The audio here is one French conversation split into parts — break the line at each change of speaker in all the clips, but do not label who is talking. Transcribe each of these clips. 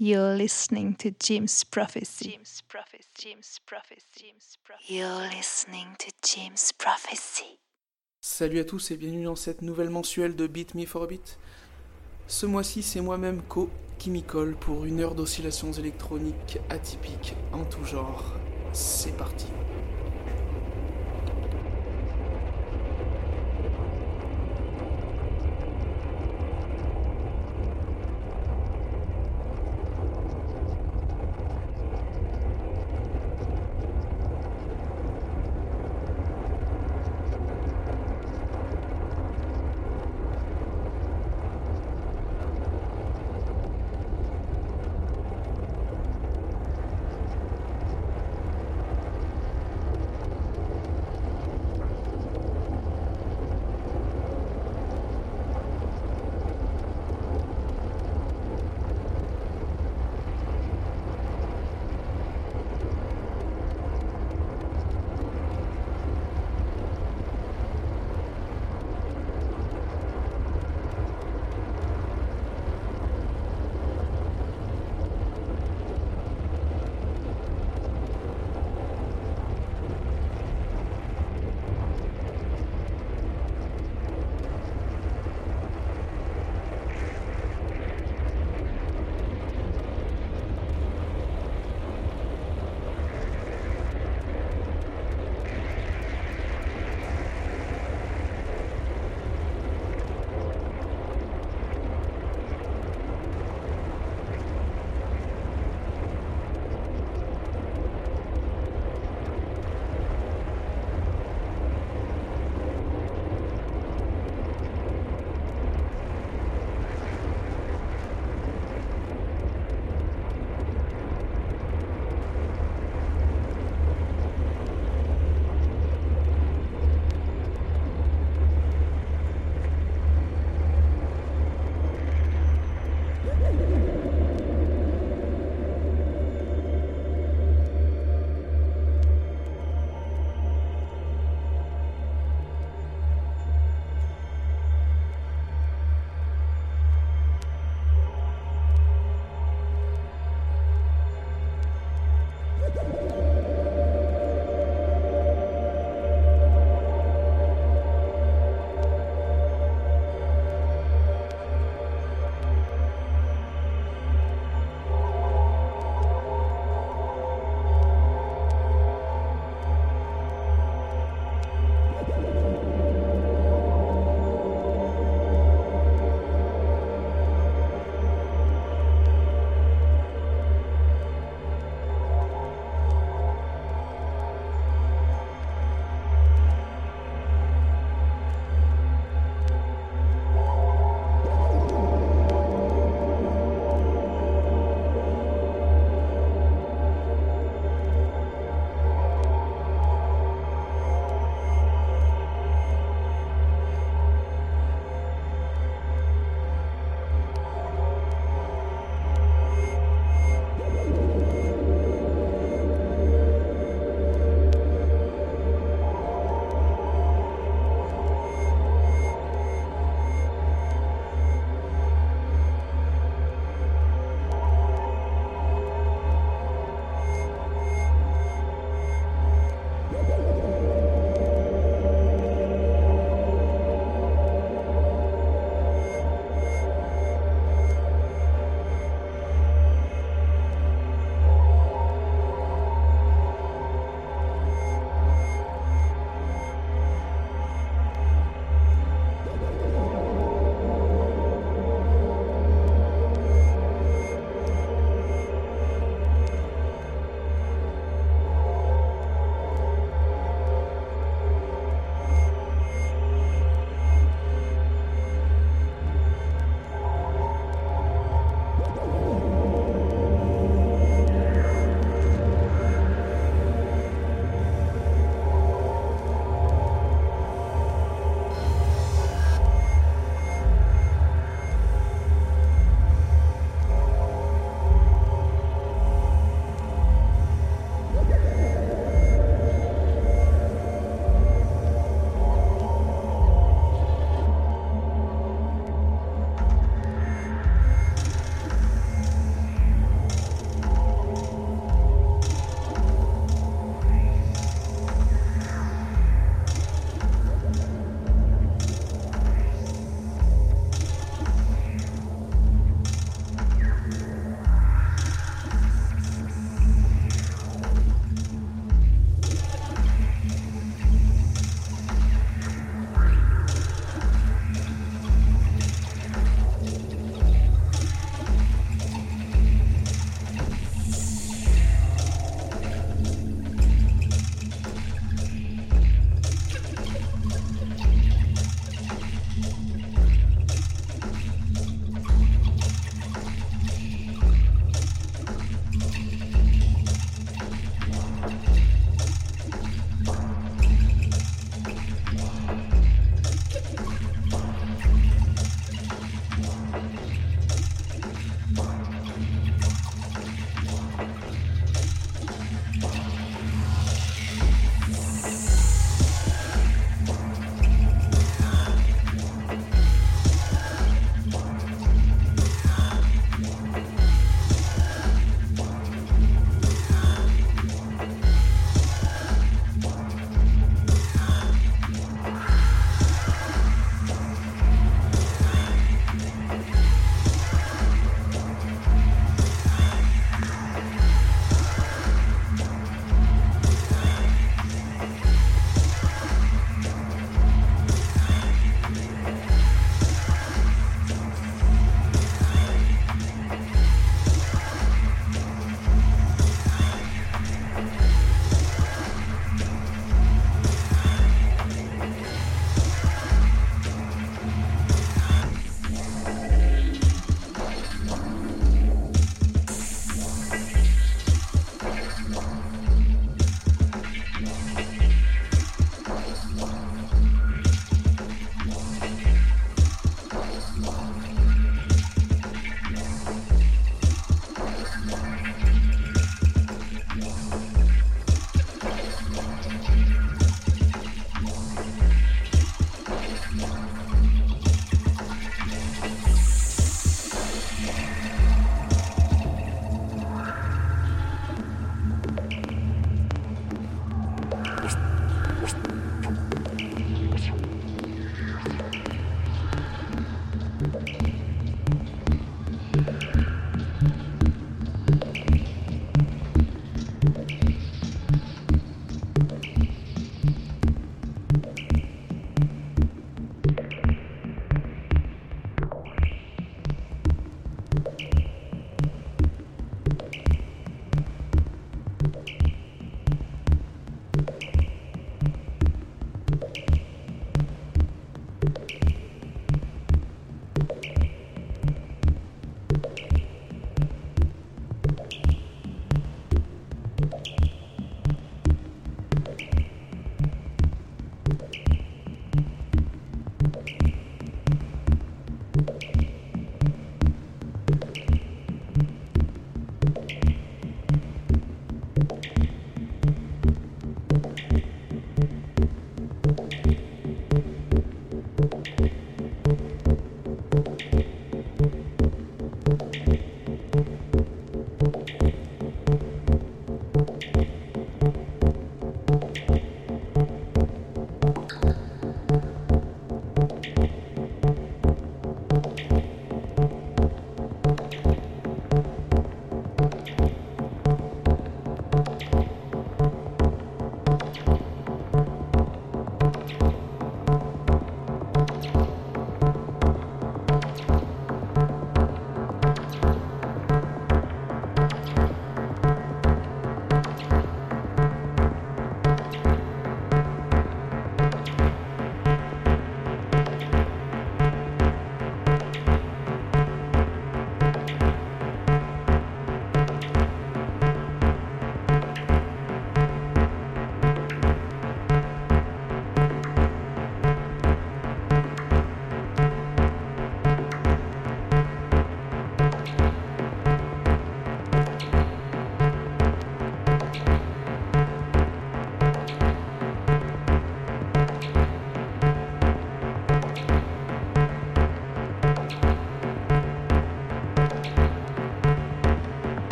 You're listening to Jim's Prophecy. Jim's Prophecy. Jim's Prophecy. Jim's Prophecy. You're listening to Jim's Prophecy.
Salut à tous et bienvenue dans cette nouvelle mensuelle de Beat Me for a Beat. Ce mois-ci, c'est moi-même Ko qui m'y colle pour une heure d'oscillations électroniques atypiques en tout genre. C'est parti.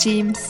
James.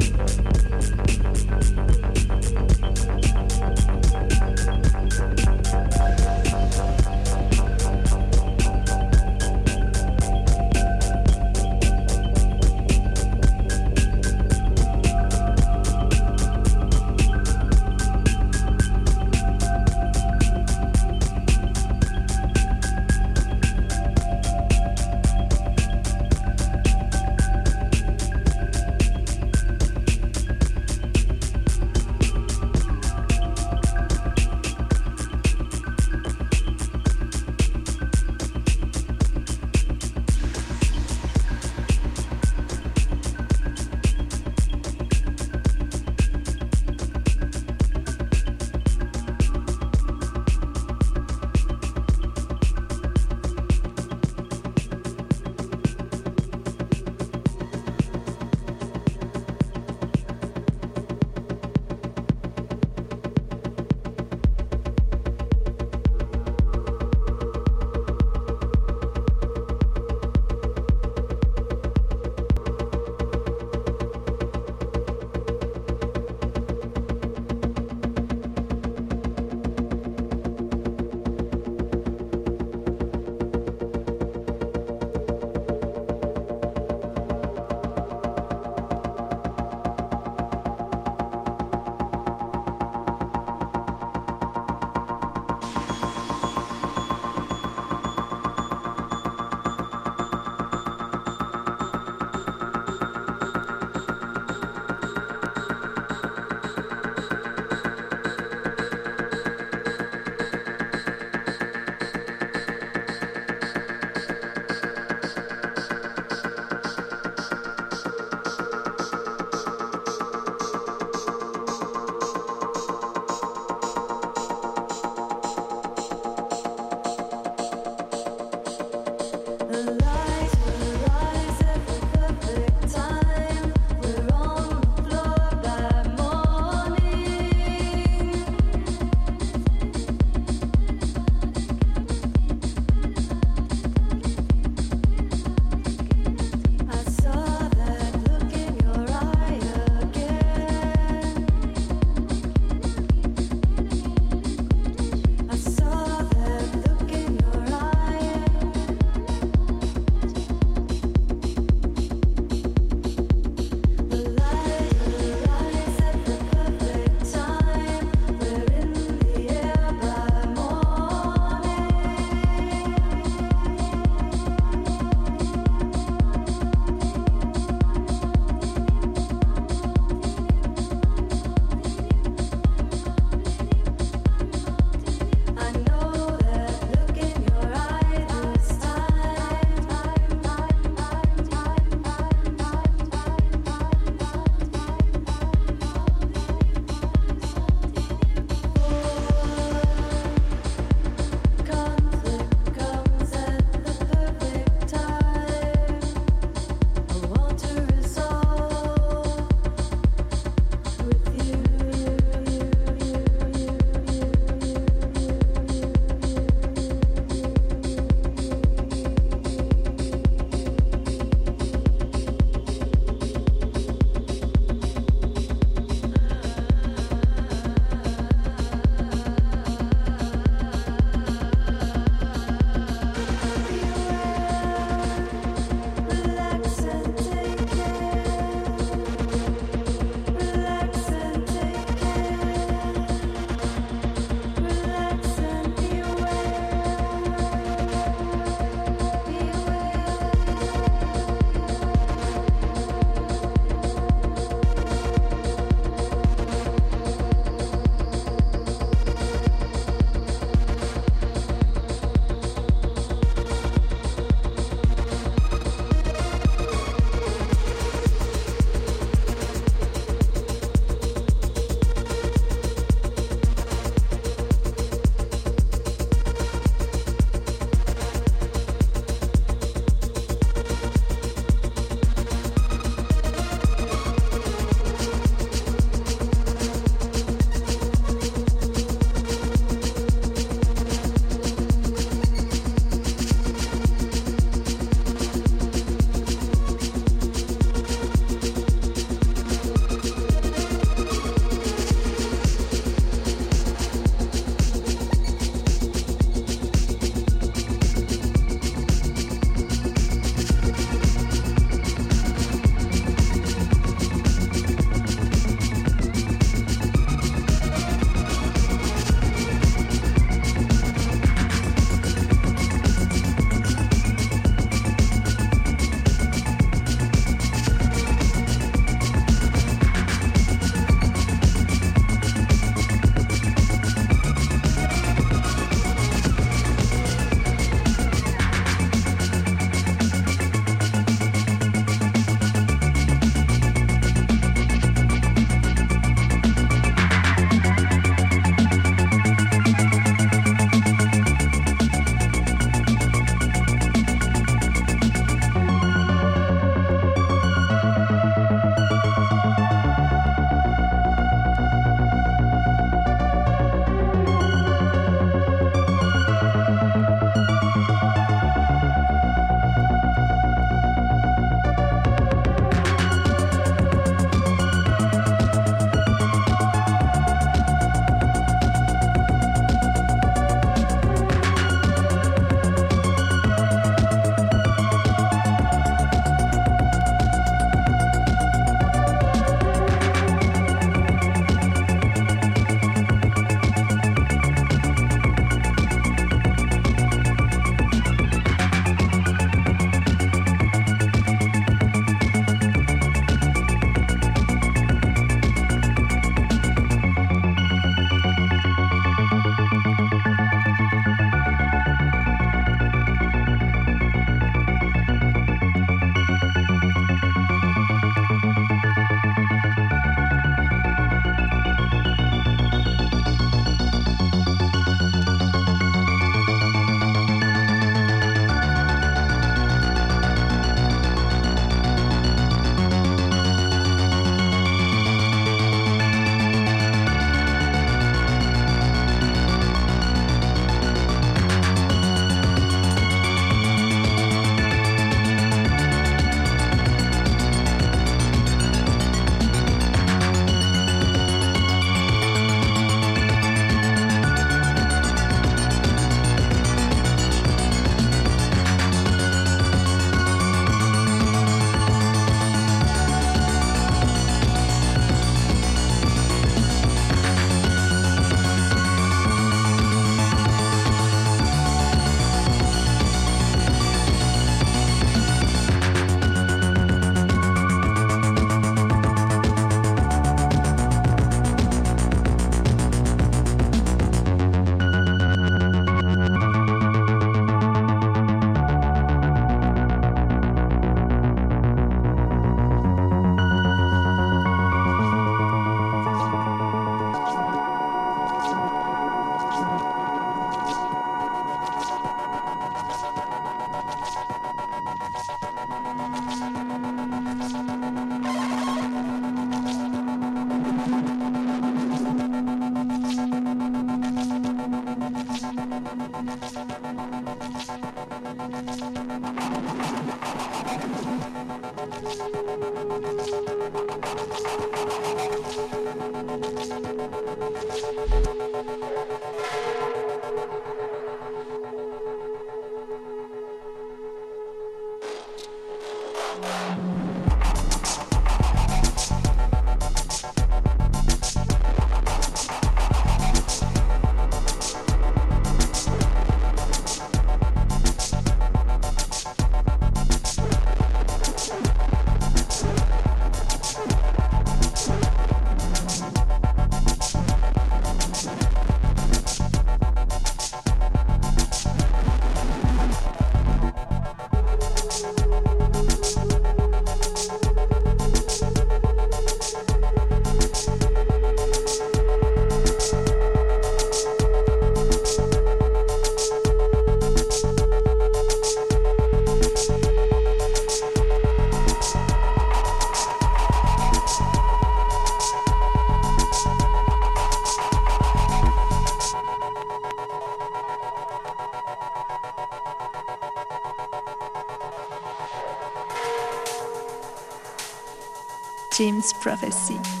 Prophecy.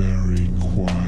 very quiet.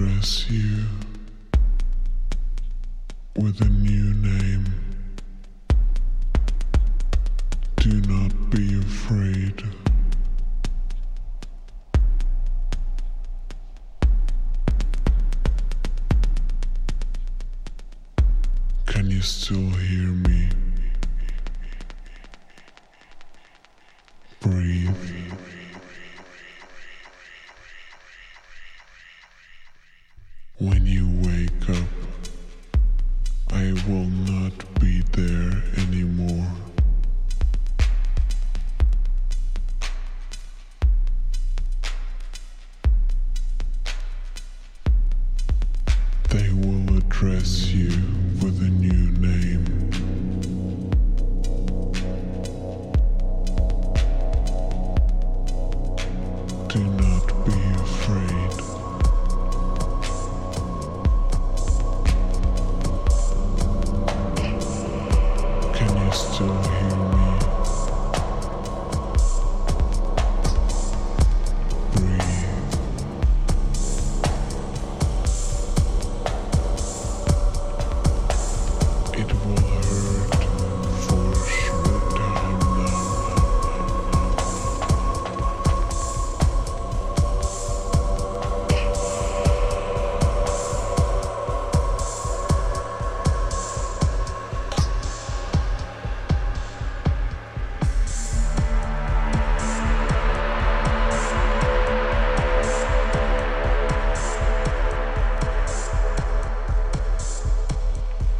address you with a new name. Do not be afraid. Can you still hear me?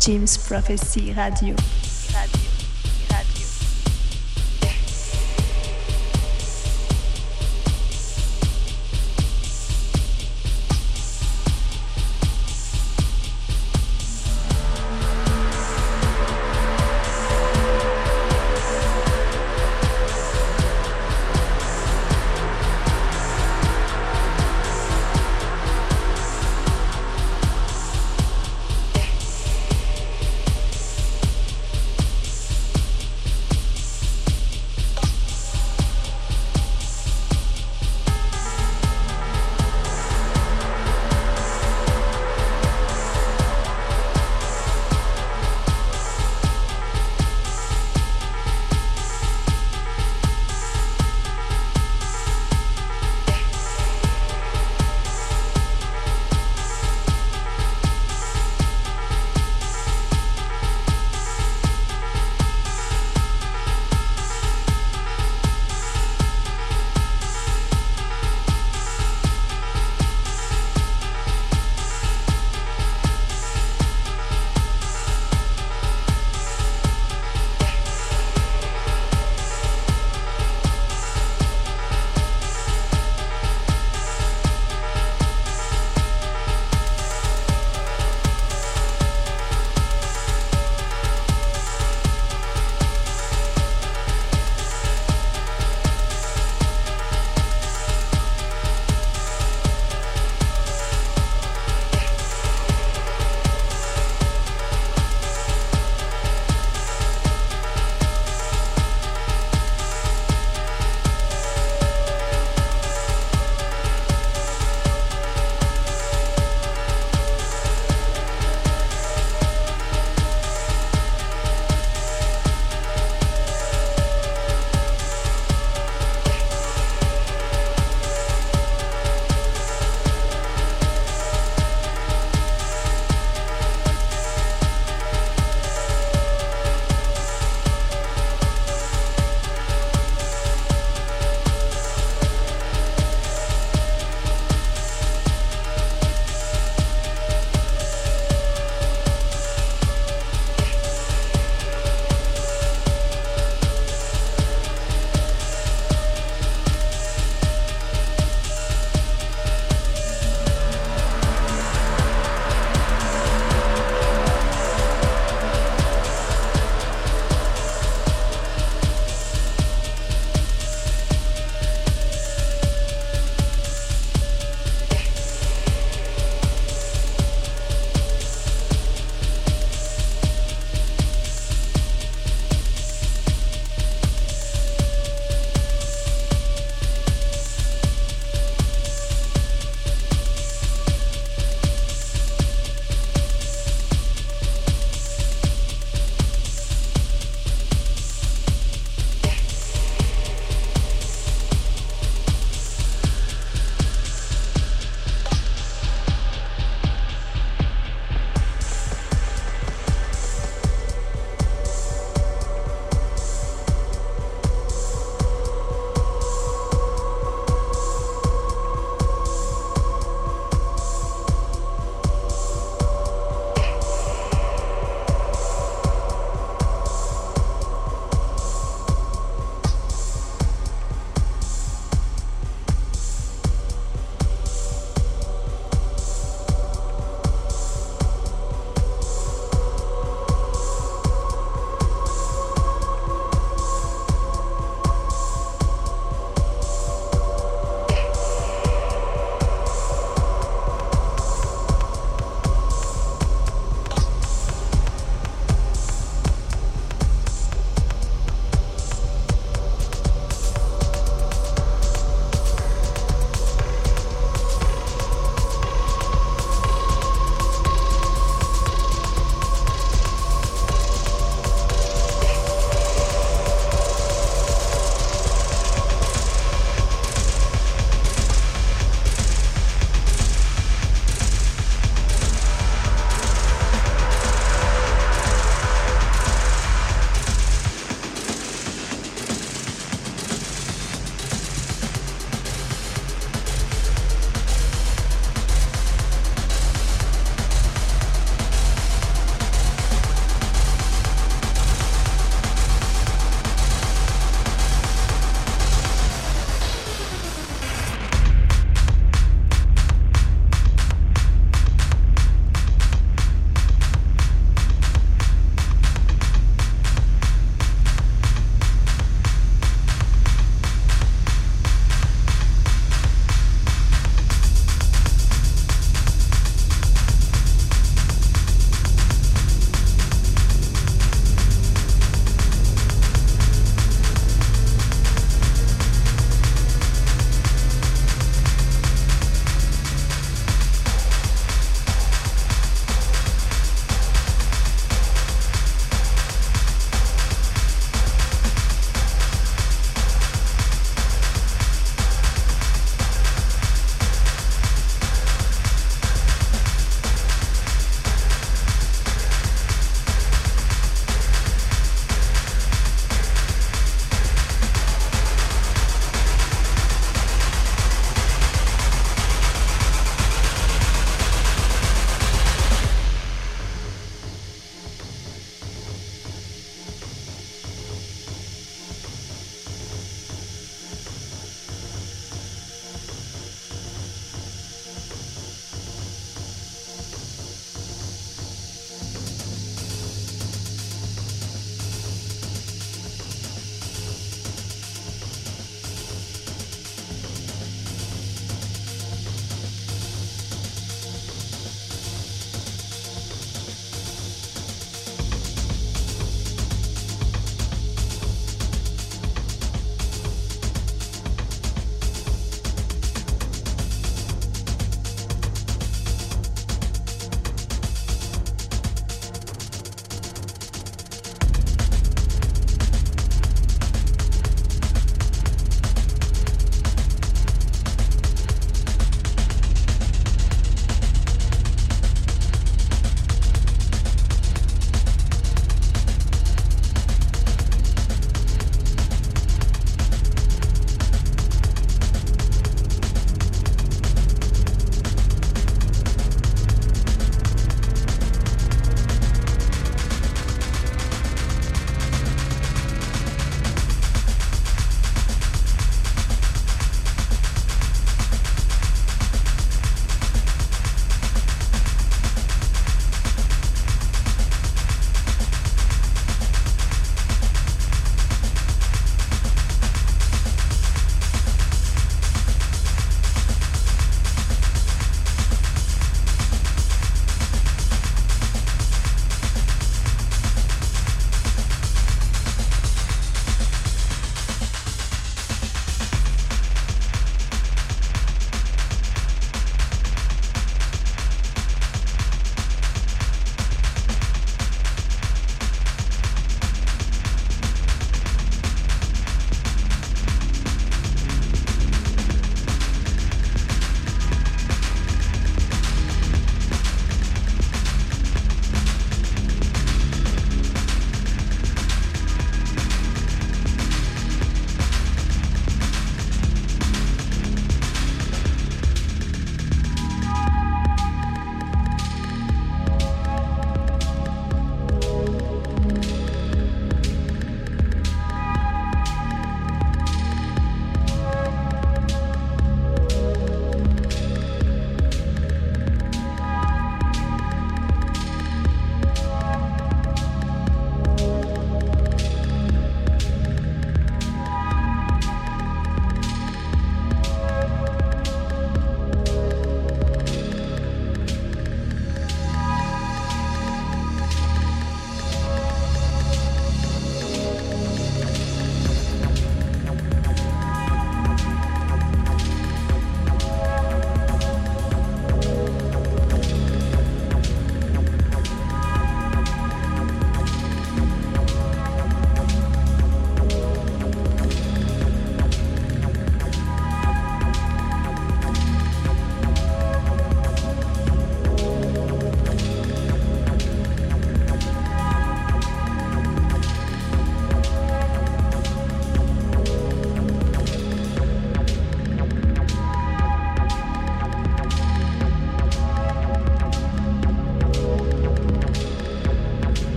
James Prophecy Radio.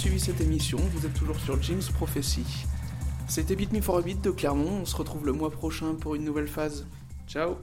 Suivi cette émission, vous êtes toujours sur James Prophecy. C'était Beat Me for de Clermont, on se retrouve le mois prochain pour une nouvelle phase. Ciao